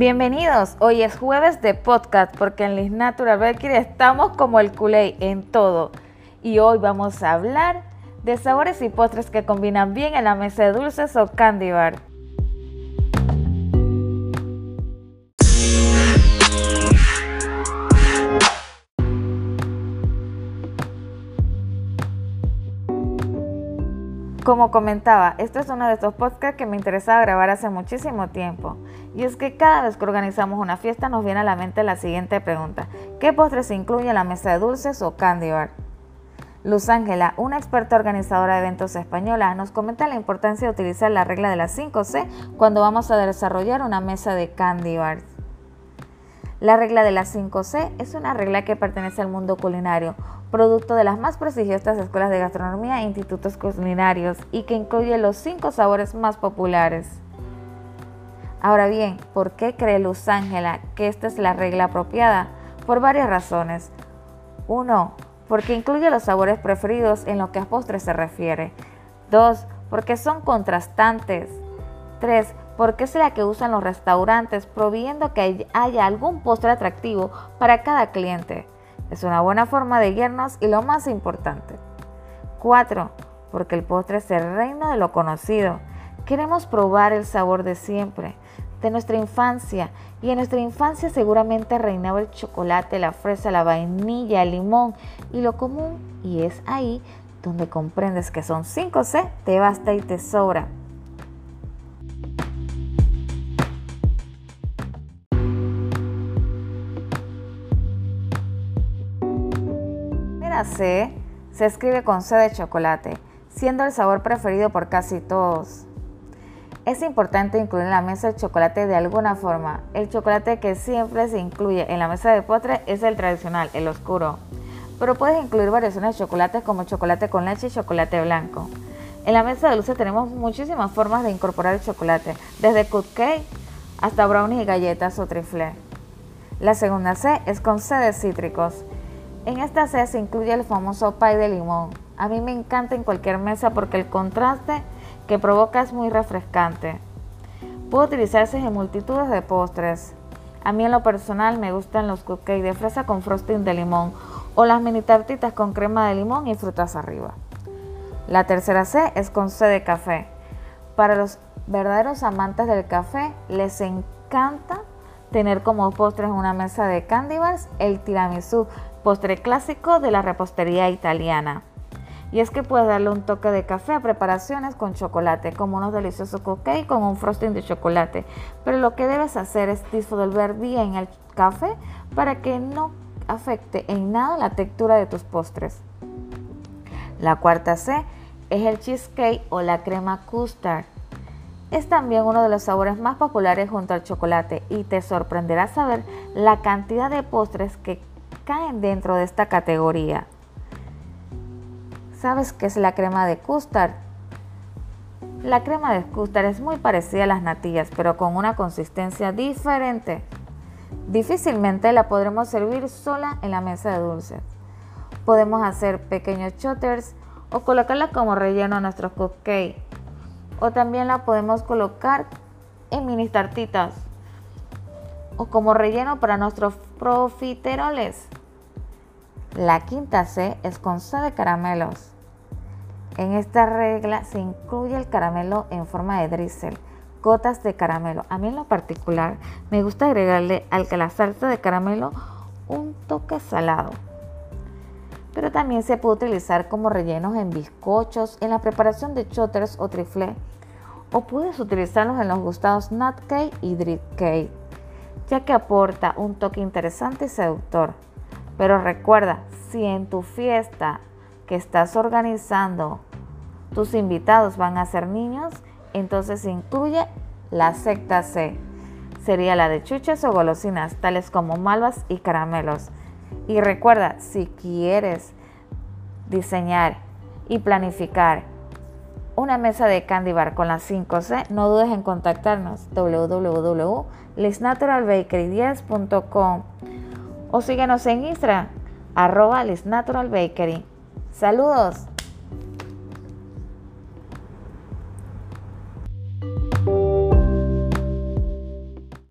Bienvenidos, hoy es jueves de podcast porque en Liz Natural Bakery estamos como el culé en todo. Y hoy vamos a hablar de sabores y postres que combinan bien en la mesa de dulces o candy bar. Como comentaba, este es uno de estos podcasts que me interesaba grabar hace muchísimo tiempo. Y es que cada vez que organizamos una fiesta nos viene a la mente la siguiente pregunta. ¿Qué postres se incluye en la mesa de dulces o candy bar? Luz Ángela, una experta organizadora de eventos española, nos comenta la importancia de utilizar la regla de las 5C cuando vamos a desarrollar una mesa de candy bars. La regla de las 5C es una regla que pertenece al mundo culinario, producto de las más prestigiosas escuelas de gastronomía e institutos culinarios y que incluye los cinco sabores más populares. Ahora bien, ¿por qué cree Luz Ángela que esta es la regla apropiada? Por varias razones. 1. Porque incluye los sabores preferidos en lo que a postres se refiere. 2. Porque son contrastantes. 3 porque es la que usan los restaurantes, proviendo que haya algún postre atractivo para cada cliente. Es una buena forma de guiarnos y lo más importante. 4. Porque el postre es el reino de lo conocido. Queremos probar el sabor de siempre, de nuestra infancia. Y en nuestra infancia seguramente reinaba el chocolate, la fresa, la vainilla, el limón y lo común. Y es ahí donde comprendes que son 5C, te basta y te sobra. C se escribe con C de chocolate, siendo el sabor preferido por casi todos. Es importante incluir en la mesa el chocolate de alguna forma. El chocolate que siempre se incluye en la mesa de postre es el tradicional, el oscuro. Pero puedes incluir variaciones de chocolates como chocolate con leche y chocolate blanco. En la mesa de dulce tenemos muchísimas formas de incorporar el chocolate, desde cupcake hasta brownies y galletas o trifle. La segunda C es con C de cítricos. En esta C se incluye el famoso pie de limón. A mí me encanta en cualquier mesa porque el contraste que provoca es muy refrescante. Puede utilizarse en multitudes de postres. A mí en lo personal me gustan los cupcakes de fresa con frosting de limón o las mini tartitas con crema de limón y frutas arriba. La tercera C es con C de café. Para los verdaderos amantes del café les encanta tener como postres una mesa de candy bars el tiramisú, postre clásico de la repostería italiana. Y es que puedes darle un toque de café a preparaciones con chocolate, como unos deliciosos cupcakes con un frosting de chocolate. Pero lo que debes hacer es disolver bien el café para que no afecte en nada la textura de tus postres. La cuarta C es el cheesecake o la crema custard. Es también uno de los sabores más populares junto al chocolate y te sorprenderá saber la cantidad de postres que caen dentro de esta categoría. ¿Sabes qué es la crema de custard? La crema de custard es muy parecida a las natillas, pero con una consistencia diferente. Difícilmente la podremos servir sola en la mesa de dulces. Podemos hacer pequeños chotters o colocarla como relleno a nuestros cupcakes o también la podemos colocar en mini tartitas o como relleno para nuestros profiteroles. La quinta C es con C de caramelos. En esta regla se incluye el caramelo en forma de drizzle, gotas de caramelo. A mí en lo particular me gusta agregarle al que la salsa de caramelo un toque salado pero también se puede utilizar como rellenos en bizcochos, en la preparación de chotters o trifle, o puedes utilizarlos en los gustados nut cake y drip cake, ya que aporta un toque interesante y seductor. Pero recuerda, si en tu fiesta que estás organizando tus invitados van a ser niños, entonces incluye la secta C. Sería la de chuches o golosinas, tales como malvas y caramelos. Y recuerda, si quieres diseñar y planificar una mesa de candy bar con las 5C, no dudes en contactarnos www.lisnaturalbakery10.com o síguenos en Instagram arroba. Saludos.